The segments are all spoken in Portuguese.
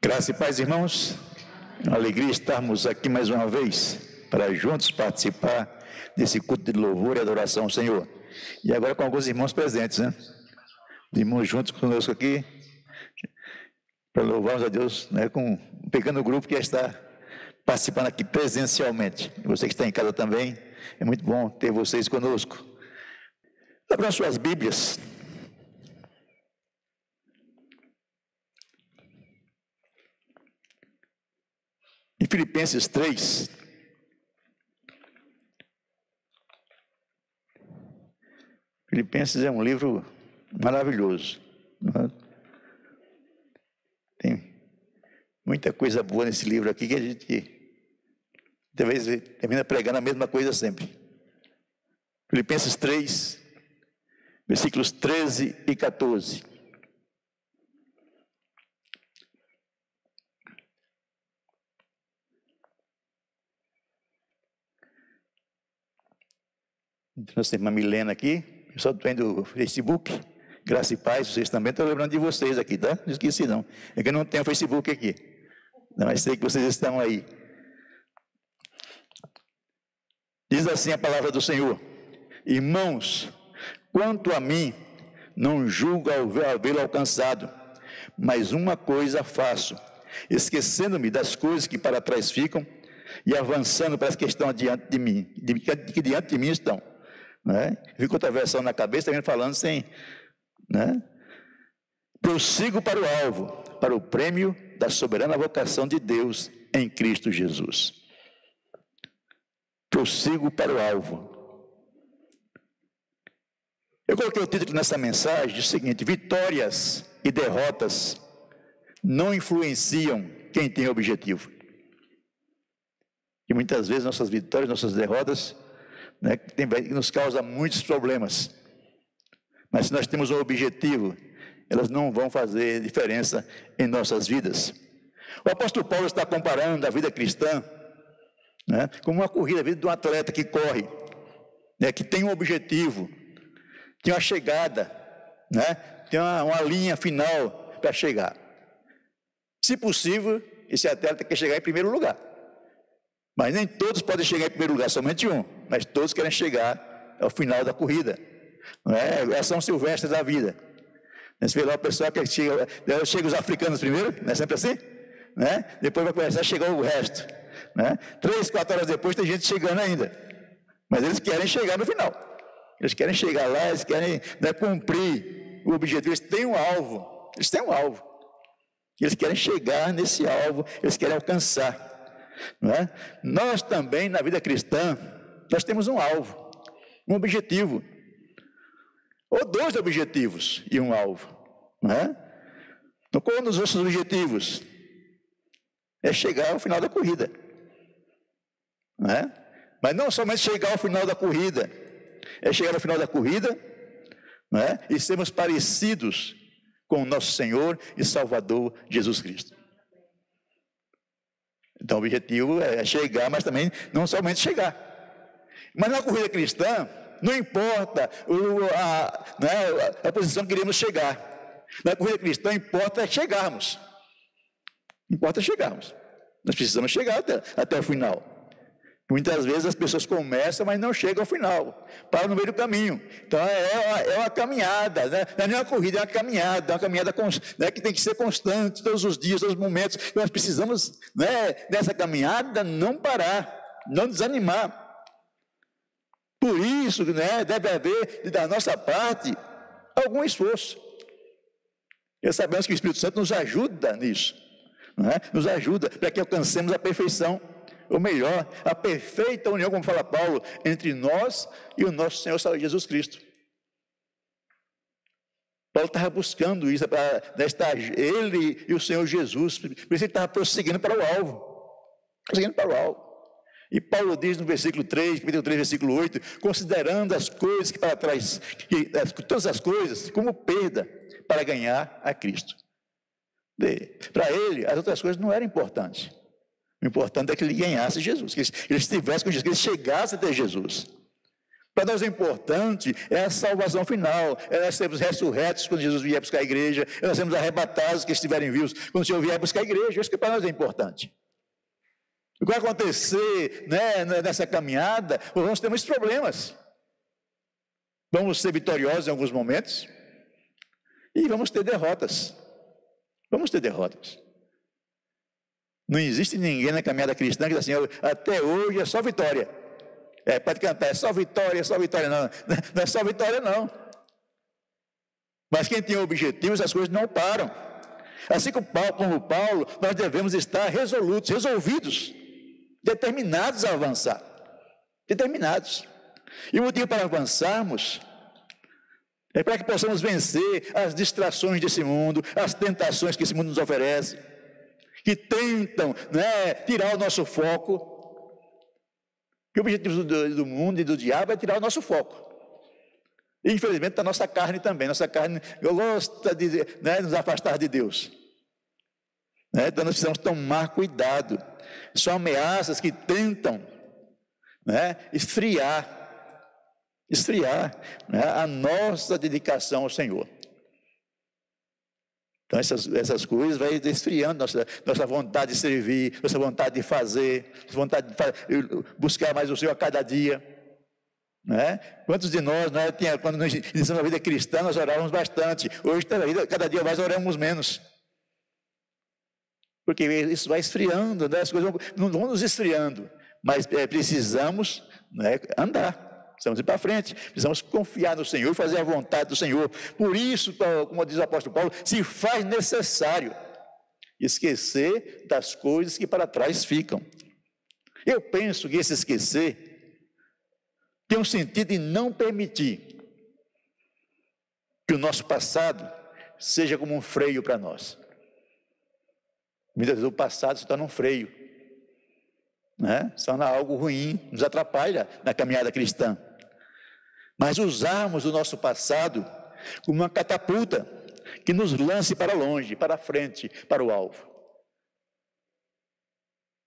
Graça e paz, irmãos. Uma alegria estarmos aqui mais uma vez para juntos participar desse culto de louvor e adoração ao Senhor. E agora com alguns irmãos presentes, né? Os irmãos juntos conosco aqui para louvarmos a Deus, né? Com um pequeno grupo que está participando aqui presencialmente. Você que está em casa também, é muito bom ter vocês conosco. Abram suas Bíblias Filipenses 3, Filipenses é um livro maravilhoso. É? Tem muita coisa boa nesse livro aqui que a gente talvez termina pregando a mesma coisa sempre. Filipenses 3, versículos 13 e 14. Nossa irmã Milena aqui, pessoal do Facebook, Graça e Paz, vocês também estão lembrando de vocês aqui, tá? Não esqueci não. É que eu não tenho Facebook aqui. Mas sei que vocês estão aí. Diz assim a palavra do Senhor: Irmãos, quanto a mim, não julgo havê-lo alcançado, mas uma coisa faço, esquecendo-me das coisas que para trás ficam e avançando para as que estão diante de mim, que diante de mim estão né? Fica outra versão na cabeça, também falando sem. Né? Prossigo para o alvo, para o prêmio da soberana vocação de Deus em Cristo Jesus. Prossigo para o alvo. Eu coloquei o título nessa mensagem o seguinte: Vitórias e derrotas não influenciam quem tem objetivo. E muitas vezes nossas vitórias, nossas derrotas né, que, nos causa muitos problemas. Mas se nós temos um objetivo, elas não vão fazer diferença em nossas vidas. O apóstolo Paulo está comparando a vida cristã né, com uma corrida, a vida de um atleta que corre, né, que tem um objetivo, tem uma chegada, né, tem uma, uma linha final para chegar. Se possível, esse atleta quer chegar em primeiro lugar. Mas nem todos podem chegar em primeiro lugar, somente um. Mas todos querem chegar ao final da corrida. Não é? é São Silvestre da vida. Você vê lá o pessoal que chega, chega os africanos primeiro, não é sempre assim? Né? Depois vai começar a chegar o resto. Né? Três, quatro horas depois tem gente chegando ainda. Mas eles querem chegar no final. Eles querem chegar lá, eles querem né, cumprir o objetivo. Eles têm um alvo. Eles têm um alvo. Eles querem chegar nesse alvo, eles querem alcançar. Não é? Nós também, na vida cristã, nós temos um alvo, um objetivo. Ou dois objetivos e um alvo. Não é? Então, qual dos nossos objetivos? É chegar ao final da corrida. Não é? Mas não somente chegar ao final da corrida, é chegar ao final da corrida não é? e sermos parecidos com o nosso Senhor e Salvador Jesus Cristo. Então o objetivo é chegar, mas também não somente chegar. Mas na corrida cristã, não importa o, a, né, a posição que queremos chegar. Na corrida cristã, importa chegarmos. Importa chegarmos. Nós precisamos chegar até, até o final. Muitas vezes as pessoas começam, mas não chegam ao final, param no meio do caminho. Então é uma, é uma caminhada, né? não é nem uma corrida, é uma caminhada, é uma caminhada né, que tem que ser constante todos os dias, todos os momentos. Nós precisamos, né, nessa caminhada, não parar, não desanimar. Por isso, né, deve haver da nossa parte algum esforço. E sabemos que o Espírito Santo nos ajuda nisso, né? nos ajuda para que alcancemos a perfeição ou melhor, a perfeita união, como fala Paulo, entre nós e o nosso Senhor Jesus Cristo. Paulo estava buscando isso, para estar ele e o Senhor Jesus, por isso ele estava prosseguindo para o alvo, prosseguindo para o alvo. E Paulo diz no versículo 3, capítulo 3, versículo 8, considerando as coisas que para trás, que, todas as coisas como perda para ganhar a Cristo. Para ele, as outras coisas não eram importantes. O importante é que ele ganhasse Jesus, que ele estivesse com Jesus, que ele chegasse até Jesus. Para nós o importante é a salvação final, é nós sermos ressurretos quando Jesus vier buscar a igreja, é nós sermos arrebatados que estiverem vivos quando o Senhor vier buscar a igreja. Isso que para nós é importante. O que vai acontecer né, nessa caminhada, vamos ter muitos problemas. Vamos ser vitoriosos em alguns momentos e vamos ter derrotas. Vamos ter derrotas. Não existe ninguém na caminhada cristã que diz assim, até hoje é só vitória. É, pode cantar, é só vitória, é só vitória, não. Não é só vitória, não. Mas quem tem objetivos, as coisas não param. Assim como Paulo, como Paulo, nós devemos estar resolutos, resolvidos, determinados a avançar. Determinados. E o motivo para avançarmos é para que possamos vencer as distrações desse mundo, as tentações que esse mundo nos oferece, que tentam né, tirar o nosso foco que o objetivo do, do mundo e do diabo é tirar o nosso foco. E, infelizmente, da nossa carne também. Nossa carne gosta de né, nos afastar de Deus. Né? Então, nós precisamos tomar cuidado. São ameaças que tentam né, esfriar esfriar né, a nossa dedicação ao Senhor. Então, essas, essas coisas vai esfriando nossa, nossa vontade de servir, nossa vontade de fazer, vontade de buscar mais o Senhor a cada dia. Né? Quantos de nós, né, tinha, quando nós iniciamos a vida cristã, nós orávamos bastante. Hoje, cada dia mais, oramos menos. Porque isso vai esfriando, né? as coisas vão, não vão nos esfriando, mas é, precisamos né, andar. Precisamos ir para frente, precisamos confiar no Senhor, fazer a vontade do Senhor. Por isso, como diz o apóstolo Paulo, se faz necessário esquecer das coisas que para trás ficam. Eu penso que esse esquecer tem um sentido em não permitir que o nosso passado seja como um freio para nós. Muitas vezes o passado se torna um freio, né? se torna algo ruim, nos atrapalha na caminhada cristã mas usarmos o nosso passado como uma catapulta que nos lance para longe, para frente, para o alvo.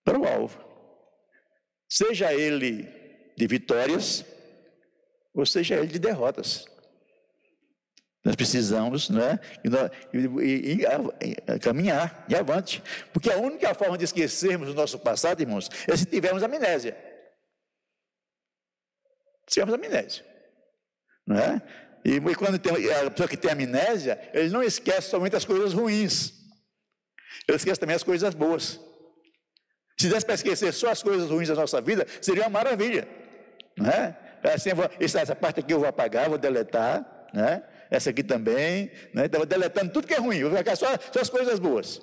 Para o alvo. Seja ele de vitórias, ou seja ele de derrotas. Nós precisamos né, e, e, e, caminhar e avante. Porque a única forma de esquecermos o nosso passado, irmãos, é se tivermos amnésia. Se tivermos amnésia. Não é? E, e quando tem, a pessoa que tem amnésia, ele não esquece somente as coisas ruins, ele esquece também as coisas boas. Se desse para esquecer só as coisas ruins da nossa vida, seria uma maravilha. Não é? Assim, vou, essa parte aqui eu vou apagar, vou deletar, né? essa aqui também, né? Então, vou deletando tudo que é ruim, vou ficar só, só as coisas boas.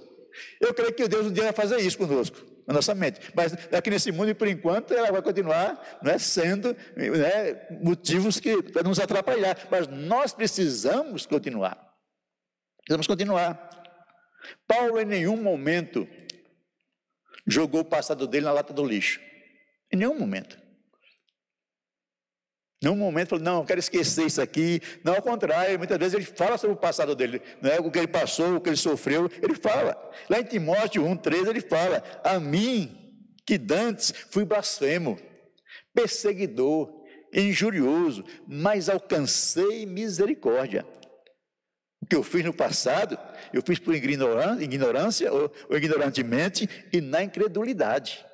Eu creio que Deus um dia vai fazer isso conosco na nossa mente. Mas aqui nesse mundo, por enquanto, ela vai continuar né, sendo né, motivos que, para nos atrapalhar. Mas nós precisamos continuar. Precisamos continuar. Paulo, em nenhum momento, jogou o passado dele na lata do lixo. Em nenhum momento. Num momento falou, não, eu quero esquecer isso aqui. Não, ao contrário, muitas vezes ele fala sobre o passado dele, né? o que ele passou, o que ele sofreu, ele fala. Lá em Timóteo 1,13 ele fala: A mim, que dantes fui blasfemo, perseguidor, injurioso, mas alcancei misericórdia. O que eu fiz no passado, eu fiz por ignorância, ou, ignorantemente e na incredulidade.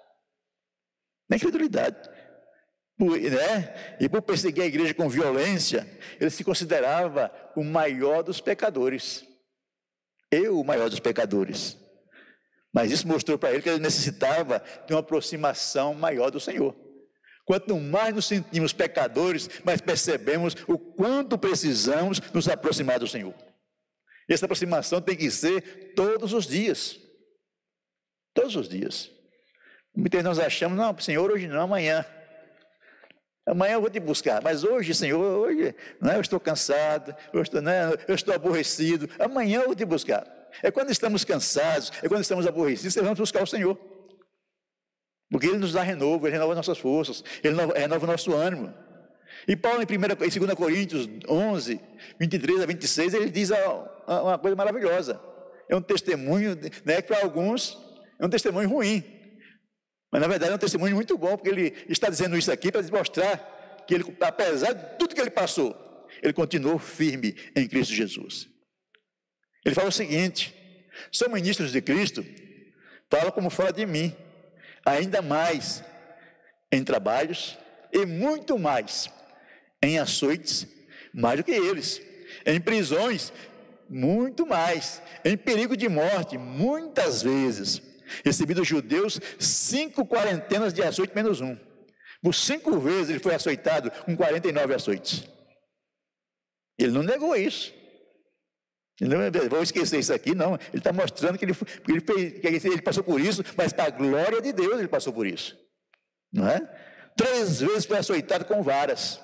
Na incredulidade né? e por perseguir a igreja com violência, ele se considerava o maior dos pecadores. Eu, o maior dos pecadores. Mas isso mostrou para ele que ele necessitava de uma aproximação maior do Senhor. Quanto mais nos sentimos pecadores, mais percebemos o quanto precisamos nos aproximar do Senhor. E essa aproximação tem que ser todos os dias. Todos os dias. Muitas nós achamos, não, Senhor, hoje não, amanhã. Amanhã eu vou te buscar, mas hoje, Senhor, hoje né, eu estou cansado, eu estou, né, eu estou aborrecido. Amanhã eu vou te buscar. É quando estamos cansados, é quando estamos aborrecidos, que vamos buscar o Senhor. Porque Ele nos dá renovo, Ele renova nossas forças, Ele renova o nosso ânimo. E Paulo, em, 1, em 2 Coríntios 11, 23 a 26, ele diz uma coisa maravilhosa. É um testemunho, né, que para alguns é um testemunho ruim. Mas na verdade é um testemunho muito bom, porque ele está dizendo isso aqui para mostrar que ele, apesar de tudo que ele passou, ele continuou firme em Cristo Jesus. Ele fala o seguinte: sou ministros de Cristo, fala como fala de mim, ainda mais em trabalhos e muito mais em açoites, mais do que eles, em prisões, muito mais, em perigo de morte, muitas vezes. Recebi dos judeus cinco quarentenas de açoite menos um. Por cinco vezes ele foi açoitado com 49 açoites. Ele não negou isso. Não vou esquecer isso aqui, não. Ele está mostrando que ele, ele, fez, ele passou por isso, mas para a glória de Deus ele passou por isso. Não é? Três vezes foi açoitado com varas.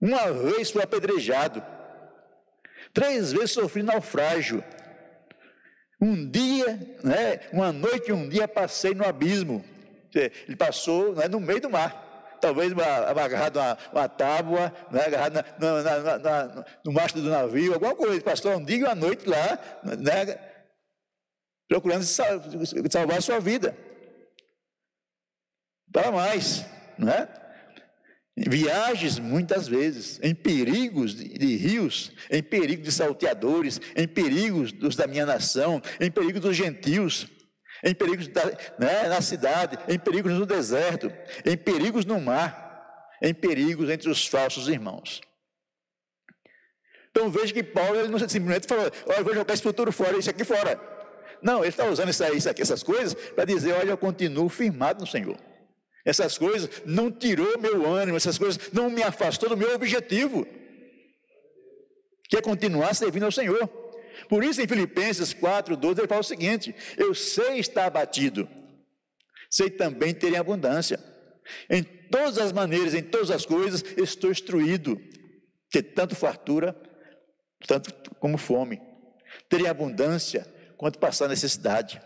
Uma vez foi apedrejado. Três vezes sofri naufrágio. Um dia, né, uma noite e um dia passei no abismo. Ele passou né, no meio do mar. Talvez agarrado uma, uma tábua, né, agarrado na, na, na, no mastro do navio, alguma coisa. Ele passou um dia e uma noite lá, né, procurando salvar a sua vida. Para mais, não é? Viagens muitas vezes, em perigos de, rios, em perigo de salteadores, em perigos dos da minha nação, em perigo dos gentios, em perigos da, né, na cidade, em perigos no deserto, em perigos no mar, em perigos entre os falsos irmãos. Então veja que Paulo ele não simplesmente falou, olha, eu vou jogar esse futuro fora, isso aqui fora. Não, ele está usando isso, aí, isso aqui, essas coisas, para dizer, olha, eu continuo firmado no Senhor. Essas coisas não tirou meu ânimo, essas coisas não me afastou do meu objetivo, que é continuar servindo ao Senhor. Por isso, em Filipenses 4, 12, ele fala o seguinte: Eu sei estar abatido, sei também ter em abundância. Em todas as maneiras, em todas as coisas, estou instruído, que tanto fartura, tanto como fome, ter abundância, quanto passar necessidade.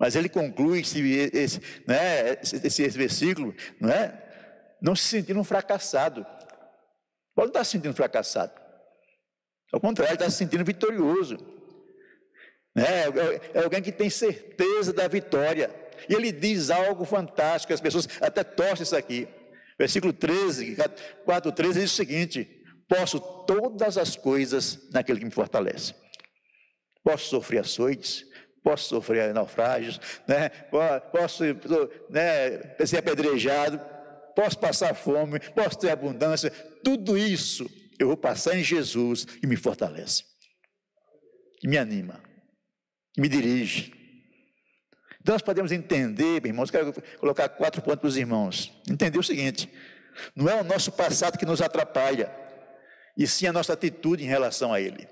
Mas ele conclui esse, esse, né, esse, esse versículo, não é? Não se sentindo um fracassado. Paulo não está se sentindo fracassado. Ao contrário, está se sentindo vitorioso. É, é, é alguém que tem certeza da vitória. E ele diz algo fantástico, as pessoas até torcem isso aqui. Versículo 13, 4, 13 diz o seguinte: Posso todas as coisas naquele que me fortalece. Posso sofrer açoites, posso sofrer naufrágios, né? posso né, ser apedrejado, posso passar fome, posso ter abundância, tudo isso eu vou passar em Jesus que me fortalece, que me anima, que me dirige. Então nós podemos entender, irmãos, quero colocar quatro pontos para os irmãos. Entender o seguinte: não é o nosso passado que nos atrapalha, e sim a nossa atitude em relação a ele.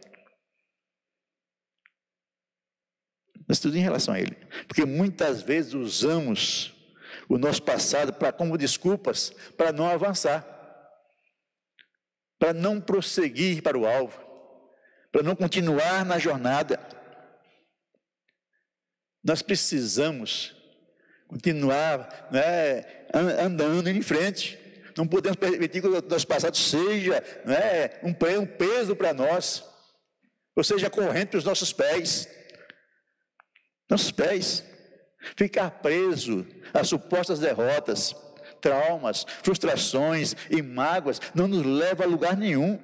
Mas tudo em relação a Ele. Porque muitas vezes usamos o nosso passado para como desculpas para não avançar, para não prosseguir para o alvo, para não continuar na jornada. Nós precisamos continuar né, andando em frente. Não podemos permitir que o nosso passado seja né, um peso para nós, ou seja, corrente para os nossos pés nossos pés. Ficar preso a supostas derrotas, traumas, frustrações e mágoas não nos leva a lugar nenhum.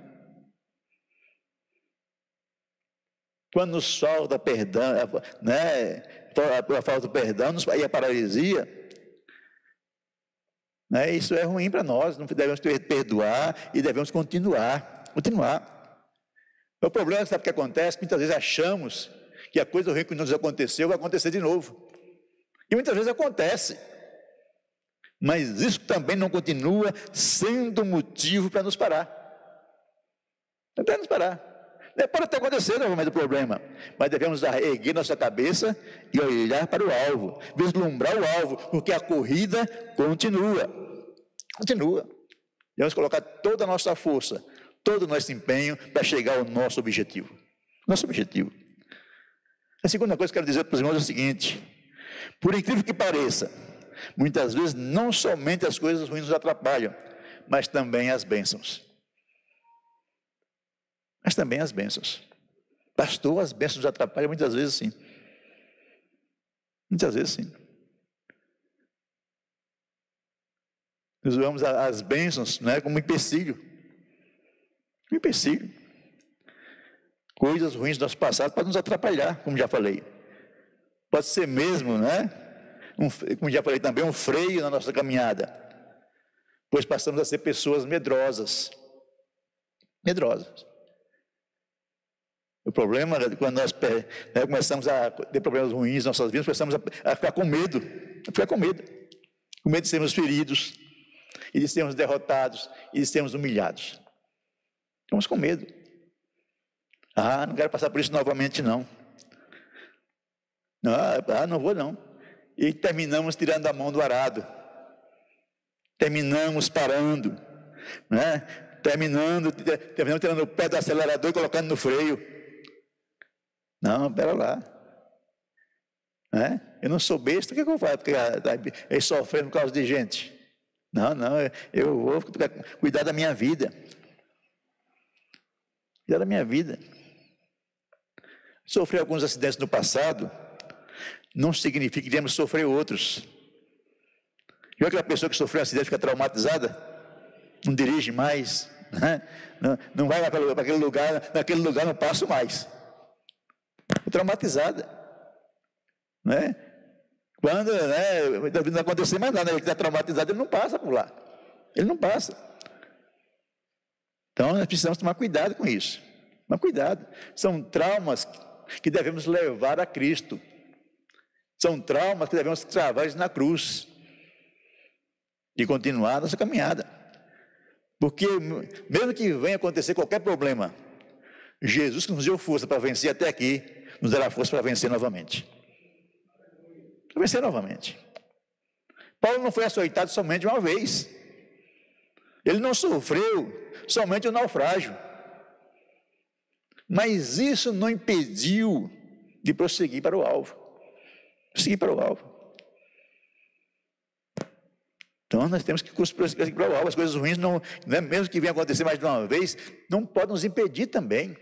Quando nos falta perdão, né, a falta do perdão e a paralisia, né, isso é ruim para nós, não devemos perdoar e devemos continuar, continuar. O problema, sabe o que acontece? Muitas vezes achamos que a coisa ruim que nos aconteceu vai acontecer de novo. E muitas vezes acontece. Mas isso também não continua sendo motivo para nos parar. Para nos parar. Pode até acontecer novamente o problema, mas devemos erguer nossa cabeça e olhar para o alvo, vislumbrar o alvo, porque a corrida continua. Continua. Devemos colocar toda a nossa força, todo o nosso empenho para chegar ao nosso objetivo. Nosso objetivo. A segunda coisa que eu quero dizer para os irmãos é o seguinte: por incrível que pareça, muitas vezes não somente as coisas ruins nos atrapalham, mas também as bênçãos. Mas também as bênçãos. Pastor, as bênçãos nos atrapalham muitas vezes sim. Muitas vezes sim. Nós usamos as bênçãos né, como empecilho. Um empecilho. Coisas ruins do nosso passado podem nos atrapalhar, como já falei. Pode ser mesmo, né? Um, como já falei também, um freio na nossa caminhada. Pois passamos a ser pessoas medrosas. Medrosas. O problema é quando nós né, começamos a ter problemas ruins em nossas vidas, começamos a, a ficar com medo. A ficar com medo. Com medo de sermos feridos, e de sermos derrotados, e de sermos humilhados. Estamos com medo. Ah, não quero passar por isso novamente, não. Ah, não vou, não. E terminamos tirando a mão do arado. Terminamos parando. Né? Terminando, terminamos tirando o pé do acelerador e colocando no freio. Não, pera lá. Né? Eu não sou besta, o que, eu faço? Porque ele sofrendo por causa de gente. Não, não, eu vou cuidar da minha vida. Cuidar da minha vida. Sofrer alguns acidentes no passado não significa que iremos sofrer outros. Viu aquela pessoa que sofreu um acidente fica traumatizada? Não dirige mais, né? não, não vai para aquele lugar, naquele lugar não passo mais. Traumatizada. Né? Quando né, não acontecer mais nada, ele está traumatizado, ele não passa por lá. Ele não passa. Então nós precisamos tomar cuidado com isso. Mas cuidado. São traumas que devemos levar a Cristo. São traumas que devemos travar na cruz e continuar nossa caminhada. Porque, mesmo que venha acontecer qualquer problema, Jesus que nos deu força para vencer até aqui, nos dará força para vencer novamente. Para vencer novamente. Paulo não foi açoitado somente uma vez. Ele não sofreu somente o naufrágio. Mas isso não impediu de prosseguir para o alvo. Prosseguir para o alvo. Então nós temos que prosseguir para o alvo. As coisas ruins, não, né, mesmo que venha acontecer mais de uma vez, não podem nos impedir também.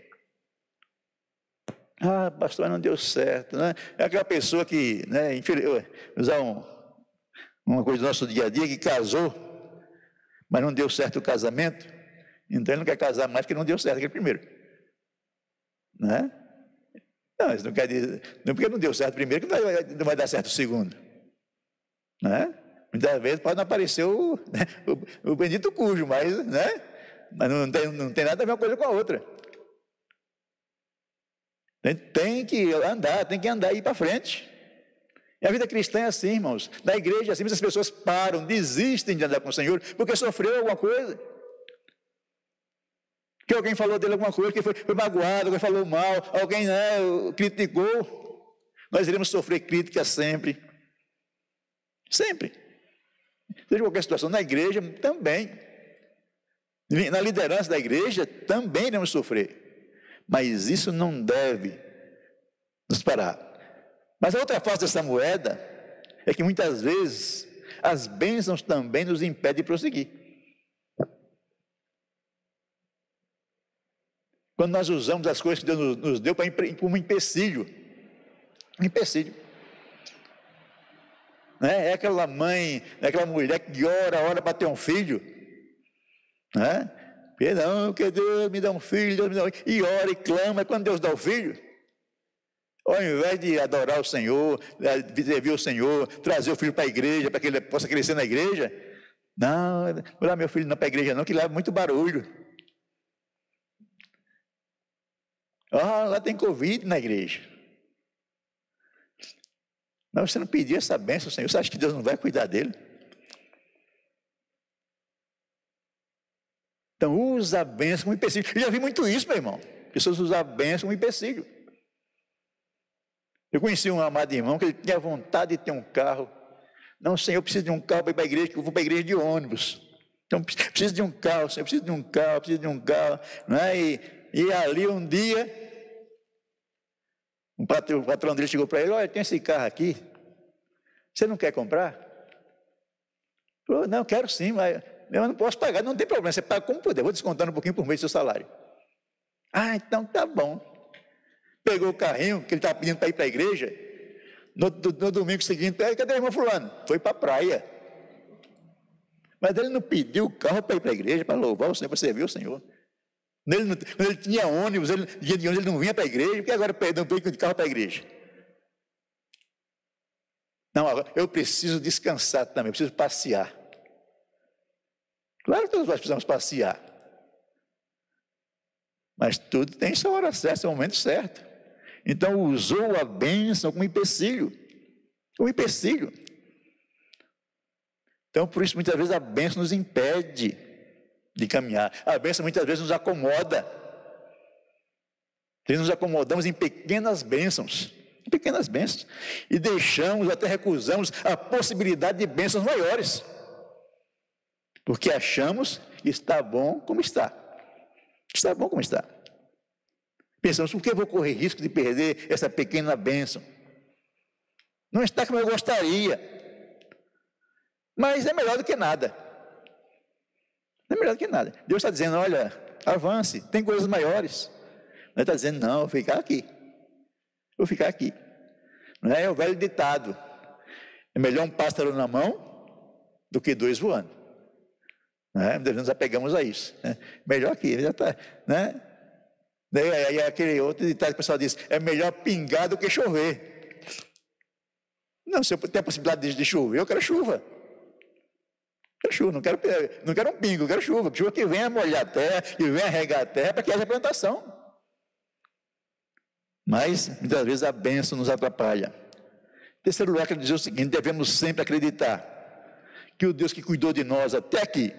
Ah, pastor, não deu certo. Né? É aquela pessoa que, né, usar um, uma coisa do nosso dia a dia, que casou, mas não deu certo o casamento, então ele não quer casar mais porque não deu certo aquele primeiro. Né? Não, isso não quer dizer, não porque não deu certo primeiro, que não vai, não vai dar certo o segundo. Né? Muitas vezes pode não aparecer o, né, o, o bendito cujo, mas, né? mas não, tem, não tem nada a ver uma coisa com a outra. Tem que andar, tem que andar e ir para frente. E a vida cristã é assim, irmãos. Na igreja, é assim, as pessoas param, desistem de andar com o Senhor, porque sofreu alguma coisa. Que alguém falou dele alguma coisa, que foi, foi magoado, alguém falou mal, alguém né, criticou. Nós iremos sofrer críticas sempre. Sempre. Seja qualquer situação, na igreja também. Na liderança da igreja também iremos sofrer. Mas isso não deve nos parar. Mas a outra face dessa moeda é que muitas vezes as bênçãos também nos impedem de prosseguir. Quando nós usamos as coisas que Deus nos deu para como empecilho. Um empecilho. Né? É aquela mãe, é aquela mulher que ora, ora para ter um filho. Né? Não, que Deus me dá um filho, Deus me dá um filho. E ora e clama, é quando Deus dá o filho. Ao invés de adorar o Senhor, servir o Senhor, trazer o filho para a igreja, para que ele possa crescer na igreja. Não, não meu filho não para a igreja, não, que leva muito barulho. Ah, lá tem Covid na igreja. Mas você não pediu essa bênção, Senhor. Você acha que Deus não vai cuidar dele? Então, usa a bênção como empecilho. Eu já vi muito isso, meu irmão. Pessoas usam a bênção como empecilho. Eu conheci um amado irmão que ele tinha vontade de ter um carro. Não, Senhor, eu preciso de um carro para ir para a igreja, que eu vou para a igreja de ônibus. Então, preciso de um carro, Senhor, preciso de um carro, preciso de um carro. Não é? E, e ali um dia, um patrão, o patrão dele chegou para ele: Olha, tem esse carro aqui, você não quer comprar? Falou: Não, quero sim, mas eu não posso pagar, não tem problema, você paga como puder, vou descontando um pouquinho por mês do seu salário. Ah, então tá bom. Pegou o carrinho que ele estava pedindo para ir para a igreja, no, no, no, domingo seguinte, cadê o irmão Fulano? Foi para a praia. Mas ele não pediu o carro para ir para a igreja, para louvar o Senhor, para servir o Senhor. Ele não, quando ele tinha ônibus, ele, dia de ônibus, ele não vinha para a igreja, porque agora não veio de carro para a igreja. Não, eu preciso descansar também, eu preciso passear. Claro que todos nós precisamos passear. Mas tudo tem sua hora certa, seu momento certo. Então usou a bênção como empecilho. Como empecilho. Então, por isso, muitas vezes a bênção nos impede de caminhar. A bênção muitas vezes nos acomoda. Nós nos acomodamos em pequenas bênçãos. Em pequenas bênçãos. E deixamos, até recusamos a possibilidade de bênçãos maiores. Porque achamos que está bom como está. Está bom como está. Pensamos, por que eu vou correr risco de perder essa pequena bênção? Não está como eu gostaria. Mas é melhor do que nada. É melhor do que nada. Deus está dizendo, olha, avance, tem coisas maiores. Ele está dizendo, não, vou ficar aqui. Vou ficar aqui. Não é, é o velho ditado. É melhor um pássaro na mão do que dois voando. Nós apegamos a isso. Né? Melhor que já está. Né? Daí aí, aquele outro ditado que o pessoal diz: é melhor pingar do que chover. Não, se eu ter a possibilidade de chover, eu quero chuva. Quero chuva, não quero, não quero um pingo, quero chuva. Chuva que venha molhar a terra, que venha regar a terra para que haja plantação. Mas, muitas vezes, a bênção nos atrapalha. Terceiro lugar, quero dizer o seguinte: devemos sempre acreditar que o Deus que cuidou de nós até aqui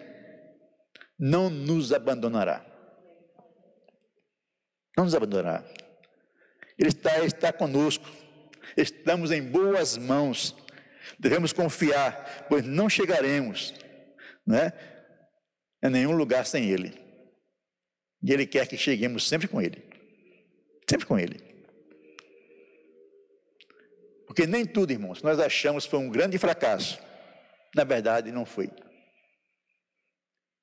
não nos abandonará. Não nos abandonará. Ele está, está conosco. Estamos em boas mãos. Devemos confiar, pois não chegaremos né, a nenhum lugar sem Ele. E Ele quer que cheguemos sempre com Ele. Sempre com Ele. Porque nem tudo, irmãos, nós achamos foi um grande fracasso. Na verdade, não foi.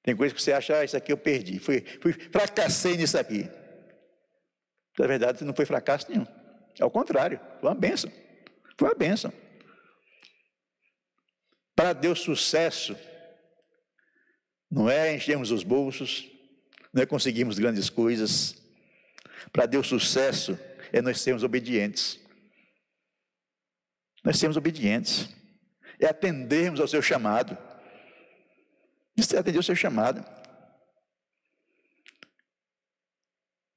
Tem coisa que você acha, ah, isso aqui eu perdi, fui, fui, fracassei nisso aqui. Na verdade, não foi fracasso nenhum. Ao contrário, foi uma bênção. Foi uma bênção. Para Deus, sucesso não é enchermos os bolsos, não é conseguirmos grandes coisas. Para Deus, sucesso é nós sermos obedientes. Nós sermos obedientes. É atendermos ao seu chamado. Isso é atender o seu chamado.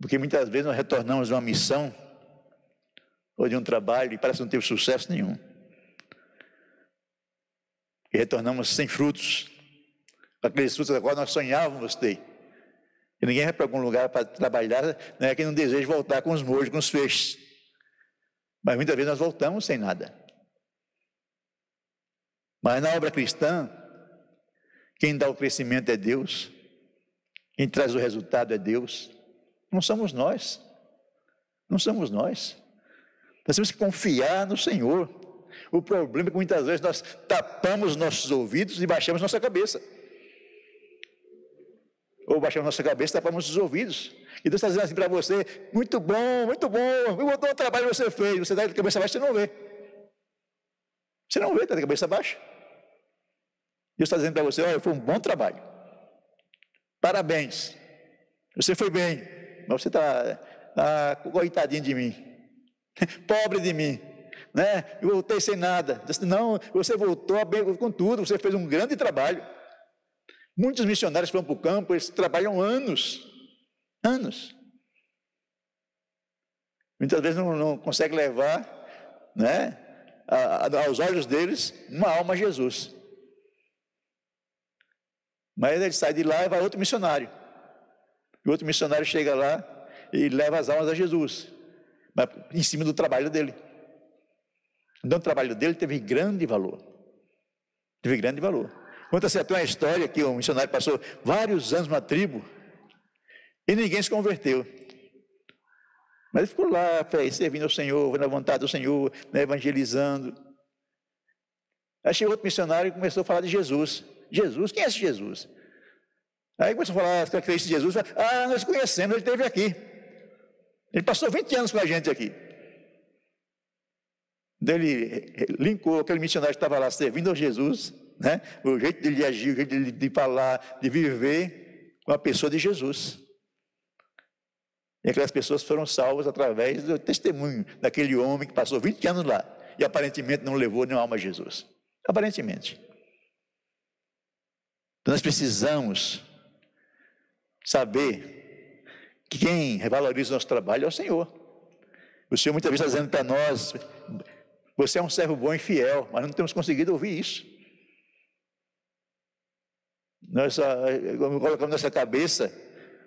Porque muitas vezes nós retornamos de uma missão ou de um trabalho e parece que não teve sucesso nenhum. E retornamos sem frutos, aqueles frutos agora nós sonhávamos ter. E ninguém vai para algum lugar para trabalhar, não é que não deseja voltar com os molhos, com os feixes. Mas muitas vezes nós voltamos sem nada. Mas na obra cristã, quem dá o crescimento é Deus. Quem traz o resultado é Deus. Não somos nós. Não somos nós. Nós temos que confiar no Senhor. O problema é que muitas vezes nós tapamos nossos ouvidos e baixamos nossa cabeça. Ou baixamos nossa cabeça tapamos os ouvidos. E Deus está dizendo assim para você: muito bom, muito bom, muito bom trabalho que você fez. Você está de cabeça baixa, você não vê. Você não vê, está de cabeça baixa. Deus está dizendo para você: olha, foi um bom trabalho. Parabéns. Você foi bem, mas você está, ah, coitadinho de mim, pobre de mim, né? Eu voltei sem nada. Não, você voltou com tudo, você fez um grande trabalho. Muitos missionários vão para o campo, eles trabalham anos, anos. Muitas vezes não, não consegue levar, né, aos olhos deles, uma alma a Jesus. Mas ele sai de lá e vai outro missionário. E outro missionário chega lá e leva as almas a Jesus, mas em cima do trabalho dele. Então o trabalho dele teve grande valor. Teve grande valor. Conta-se até uma história que um missionário passou vários anos numa tribo e ninguém se converteu. Mas ele ficou lá, servindo ao Senhor, na vontade do Senhor, né, evangelizando. Aí chegou outro missionário e começou a falar de Jesus. Jesus, quem é esse Jesus? Aí começou a falar as características de Jesus. Ah, nós conhecemos, ele esteve aqui. Ele passou 20 anos com a gente aqui. Daí ele linkou aquele missionário que estava lá servindo a Jesus né? o jeito de agir, o jeito de falar, de viver com a pessoa de Jesus. E aquelas pessoas foram salvas através do testemunho daquele homem que passou 20 anos lá e aparentemente não levou nenhuma alma a Jesus. Aparentemente. Então nós precisamos saber que quem revaloriza o nosso trabalho é o Senhor. O Senhor muitas vezes está dizendo para nós: você é um servo bom e fiel, mas não temos conseguido ouvir isso. Nós colocamos nessa cabeça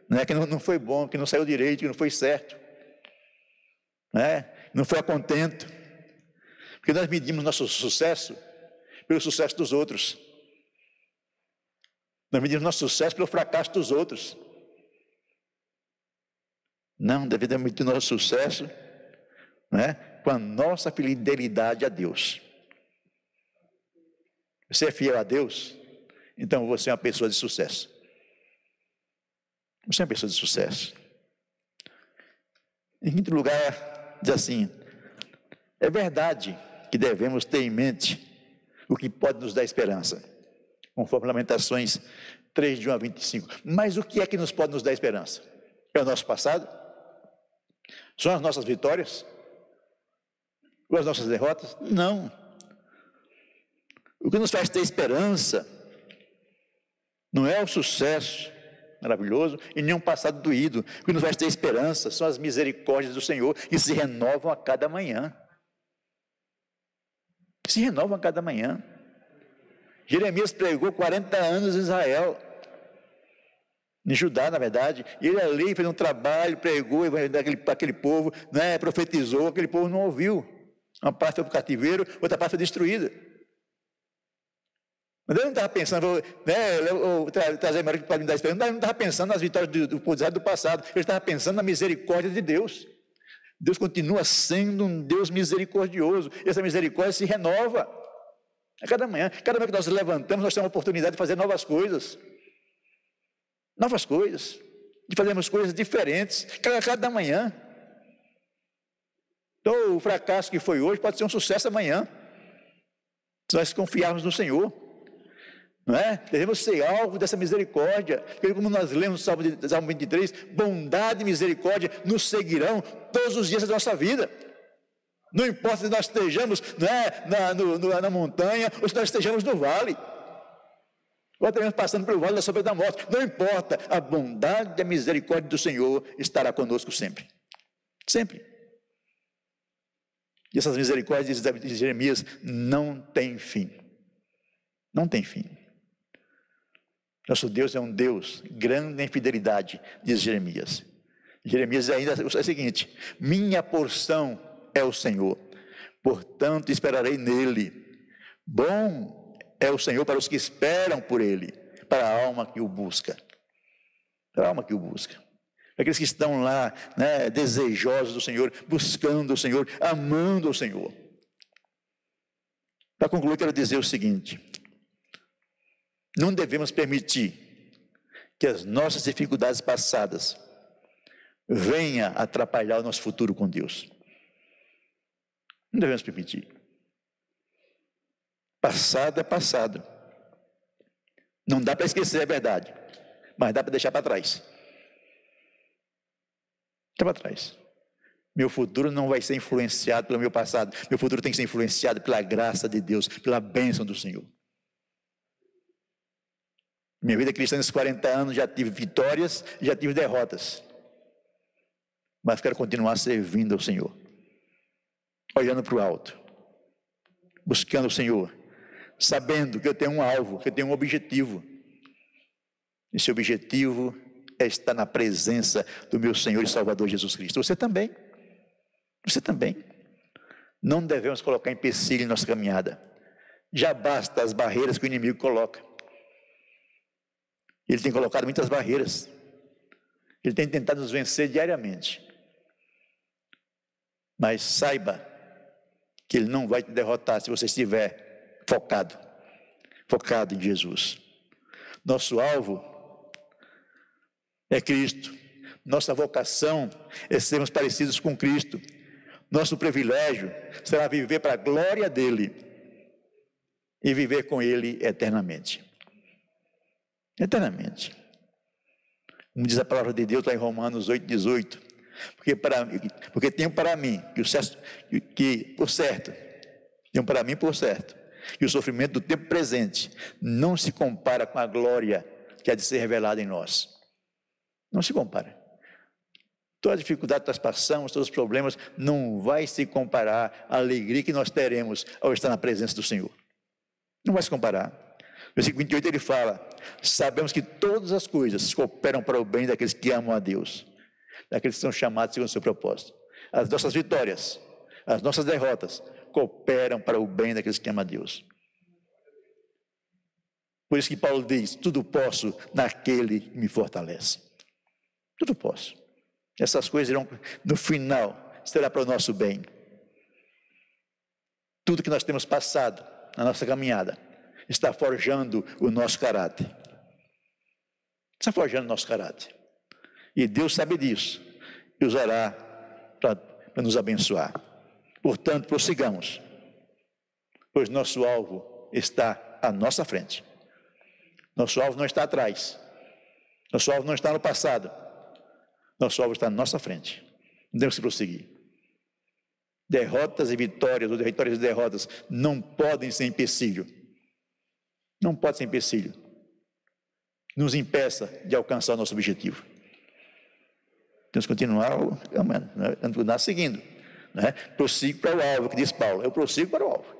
né, que não, não foi bom, que não saiu direito, que não foi certo, né, não foi a contento, porque nós medimos nosso sucesso pelo sucesso dos outros, nós medimos nosso sucesso pelo fracasso dos outros. Não, devemos medir nosso sucesso né, com a nossa fidelidade a Deus. Você é fiel a Deus? Então você é uma pessoa de sucesso. Você é uma pessoa de sucesso. Em quinto lugar, diz assim: é verdade que devemos ter em mente o que pode nos dar esperança, conforme Lamentações 3, de 1 a 25. Mas o que é que nos pode nos dar esperança? É o nosso passado? São as nossas vitórias? Ou as nossas derrotas? Não. O que nos faz ter esperança não é o sucesso, maravilhoso, e nem um passado doído. O que nos vai ter esperança são as misericórdias do Senhor que se renovam a cada manhã. Se renovam a cada manhã. Jeremias pregou 40 anos em Israel, em Judá, na verdade, e ele ali fez um trabalho, pregou para aquele povo, né, profetizou, aquele povo não ouviu. Uma parte foi para o cativeiro, outra parte foi destruída. Mas ele não estava pensando, né, trazer Maria para me dar esperança, ele não estava pensando nas vitórias do, do, do passado, ele estava pensando na misericórdia de Deus. Deus continua sendo um Deus misericordioso, essa misericórdia se renova. A cada manhã, cada manhã que nós levantamos, nós temos a oportunidade de fazer novas coisas. Novas coisas, de fazermos coisas diferentes, cada, cada manhã. Então, o fracasso que foi hoje pode ser um sucesso amanhã, se nós confiarmos no Senhor. Não é? Devemos ser alvo dessa misericórdia. Porque como nós lemos no Salmo, Salmo 23, bondade e misericórdia nos seguirão todos os dias da nossa vida. Não importa se nós estejamos é, na, no, na montanha ou se nós estejamos no vale. Ou mesmo passando pelo vale da sombra da morte. Não importa, a bondade e a misericórdia do Senhor estará conosco sempre. Sempre. E essas misericórdias de Jeremias não têm fim. Não tem fim. Nosso Deus é um Deus grande em fidelidade, diz Jeremias. Jeremias ainda é o seguinte: minha porção é o Senhor, portanto esperarei nele. Bom é o Senhor para os que esperam por ele, para a alma que o busca. Para a alma que o busca. Para aqueles que estão lá, né, desejosos do Senhor, buscando o Senhor, amando o Senhor. Para concluir, quero dizer o seguinte: não devemos permitir que as nossas dificuldades passadas venham atrapalhar o nosso futuro com Deus. Não devemos permitir. Passado é passado. Não dá para esquecer, é verdade. Mas dá para deixar para trás. Deixa para trás. Meu futuro não vai ser influenciado pelo meu passado. Meu futuro tem que ser influenciado pela graça de Deus, pela bênção do Senhor. Minha vida cristã nesses 40 anos já tive vitórias, já tive derrotas. Mas quero continuar servindo ao Senhor. Olhando para o alto. Buscando o Senhor. Sabendo que eu tenho um alvo, que eu tenho um objetivo. Esse objetivo é estar na presença do meu Senhor e Salvador Jesus Cristo. Você também. Você também. Não devemos colocar empecilho em nossa caminhada. Já basta as barreiras que o inimigo coloca. Ele tem colocado muitas barreiras. Ele tem tentado nos vencer diariamente. Mas saiba que ele não vai te derrotar se você estiver focado focado em Jesus. Nosso alvo é Cristo. Nossa vocação é sermos parecidos com Cristo. Nosso privilégio será viver para a glória dele. e viver com Ele eternamente. Eternamente. Como diz a palavra de Deus lá em Romanos 8, 18. Porque, para, porque tenho para mim, que, o, que por certo, tenho para mim por certo, que o sofrimento do tempo presente não se compara com a glória que há de ser revelada em nós. Não se compara. Toda a dificuldade que nós passamos, todos os problemas, não vai se comparar à alegria que nós teremos ao estar na presença do Senhor. Não vai se comparar. Versículo 28 ele fala: Sabemos que todas as coisas cooperam para o bem daqueles que amam a Deus, daqueles que são chamados segundo o seu propósito. As nossas vitórias, as nossas derrotas, cooperam para o bem daqueles que amam a Deus. Por isso que Paulo diz: Tudo posso naquele que me fortalece. Tudo posso. Essas coisas irão, no final, será para o nosso bem. Tudo que nós temos passado na nossa caminhada está forjando o nosso caráter. Está forjando o nosso caráter. E Deus sabe disso e usará para nos abençoar. Portanto, prossigamos, pois nosso alvo está à nossa frente. Nosso alvo não está atrás. Nosso alvo não está no passado. Nosso alvo está na nossa frente. Devemos se prosseguir. Derrotas e vitórias, ou vitórias e derrotas, não podem ser empecilho. Não pode ser empecilho. Nos impeça de alcançar nosso objetivo. Temos que continuar amando, né? continuar seguindo. Né? Prossigo para o alvo, que diz Paulo. Eu prossigo para o alvo.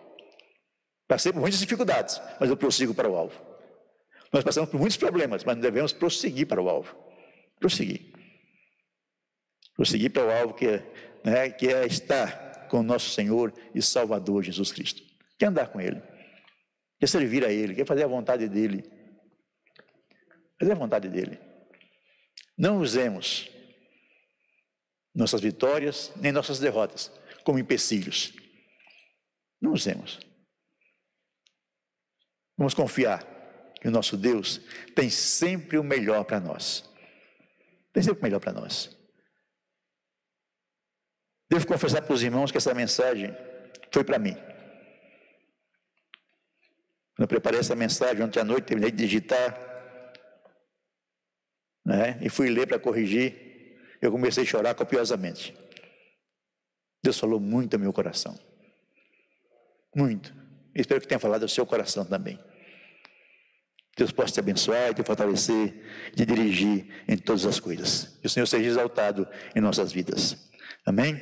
Passei por muitas dificuldades, mas eu prossigo para o alvo. Nós passamos por muitos problemas, mas devemos prosseguir para o alvo. Prosseguir. Prosseguir para o alvo que é, né, que é estar com o nosso Senhor e Salvador Jesus Cristo. Quer andar com Ele, quer servir a Ele, quer fazer a vontade dEle. Fazer a vontade dEle. Não usemos nossas vitórias nem nossas derrotas como empecilhos. Não usemos. Vamos confiar que o nosso Deus tem sempre o melhor para nós. Tem sempre o melhor para nós. Devo confessar para os irmãos que essa mensagem foi para mim. Quando eu preparei essa mensagem ontem à noite, terminei de digitar, né, e fui ler para corrigir, eu comecei a chorar copiosamente. Deus falou muito ao meu coração. Muito. Espero que tenha falado ao seu coração também. Deus possa te abençoar, te fortalecer, te dirigir em todas as coisas. Que o Senhor seja exaltado em nossas vidas. Amém?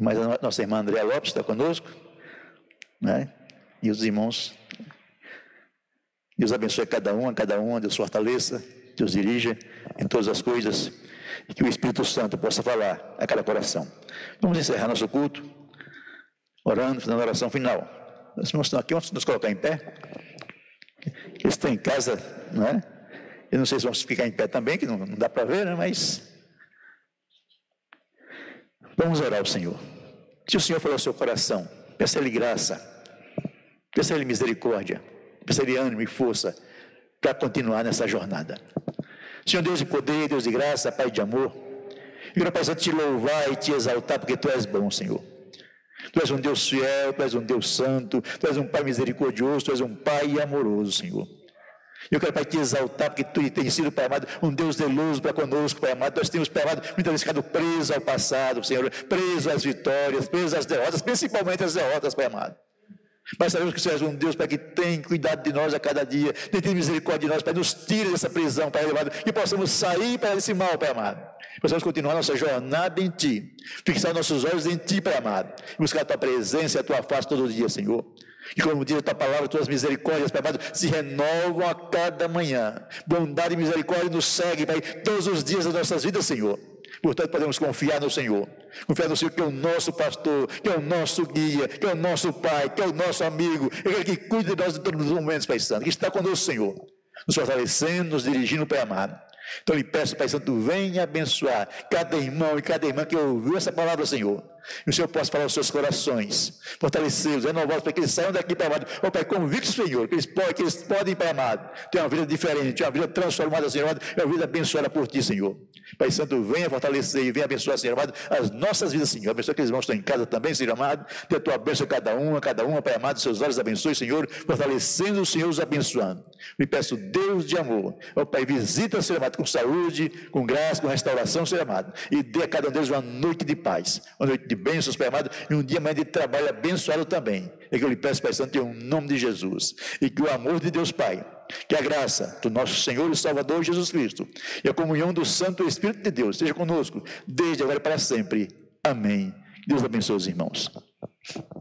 Mas a nossa irmã Andréa Lopes está conosco, né? E os irmãos. Deus abençoe cada um, a cada um, Deus fortaleça, Deus dirija em todas as coisas e que o Espírito Santo possa falar a cada coração. Vamos encerrar nosso culto, orando, fazendo a oração final. Nós estão aqui, vamos nos colocar em pé. Eles estão em casa, não é? Eu não sei se vão ficar em pé também, que não, não dá para ver, né? Mas. Vamos orar ao Senhor. Se o Senhor falou ao seu coração, peça Ele graça, peça Ele misericórdia, peça Ele ânimo e força para continuar nessa jornada. Senhor Deus de poder, Deus de graça, Pai de amor, eu quero, Pai, te louvar e te exaltar, porque Tu és bom, Senhor. Tu és um Deus fiel, Tu és um Deus santo, Tu és um Pai misericordioso, Tu és um Pai amoroso, Senhor. Eu quero, Pai, te exaltar, porque Tu tens sido, Pai amado, um Deus zeloso para conosco, Pai amado. Nós temos, Pai amado, muitas vezes ficado presos ao passado, Senhor, presos às vitórias, presos às derrotas, principalmente às derrotas, Pai amado. Mas sabemos que o Senhor é um Deus, Pai, que tem cuidado de nós a cada dia, tem, misericórdia de nós, Pai, nos tira dessa prisão, Pai amado, que possamos sair, Pai, desse mal, Pai amado. Possamos continuar nossa jornada em Ti, fixar nossos olhos em Ti, Pai amado, e buscar a Tua presença e a Tua face todos os dias, Senhor. E como diz a Tua palavra, Tuas misericórdias, Pai amado, se renovam a cada manhã. Bondade e misericórdia nos seguem, Pai, todos os dias das nossas vidas, Senhor. Portanto, podemos confiar no Senhor. Confiar no Senhor que é o nosso pastor, que é o nosso guia, que é o nosso pai, que é o nosso amigo, é aquele que cuida de nós em todos os momentos, Pai Santo, que está conosco, Senhor, nos fortalecendo, nos dirigindo, Pai amado. Então lhe peço, Pai Santo, venha abençoar cada irmão e cada irmã que ouviu essa palavra, Senhor. E o Senhor possa falar aos seus corações, fortalecê-los, renová-los, para que eles saiam daqui para amado. Ó Pai, convictos, Senhor, que eles, podem, que eles podem para amado, ter uma vida diferente, ter uma vida transformada, Senhor amado, uma vida abençoada por Ti, Senhor. Pai Santo, venha fortalecer e venha abençoar, Senhor amado, as nossas vidas, Senhor. Abençoa aqueles irmãos que estão em casa também, Senhor amado. Dê a tua bênção a cada uma, cada uma, Pai amado, seus olhos abençoe, Senhor, fortalecendo o Senhor, os abençoando. Me peço, Deus de amor, ó Pai, visita, Senhor amado, com saúde, com graça, com restauração, Senhor amado, e dê a cada um deles uma noite de paz, uma noite de bênçãos, Pai amado, e um dia mais de trabalho abençoado também. É que eu lhe peço, Pai Santo, em nome de Jesus, e que o amor de Deus Pai, que a graça do nosso Senhor e Salvador Jesus Cristo e a comunhão do Santo Espírito de Deus esteja conosco, desde agora e para sempre. Amém. Deus abençoe os irmãos.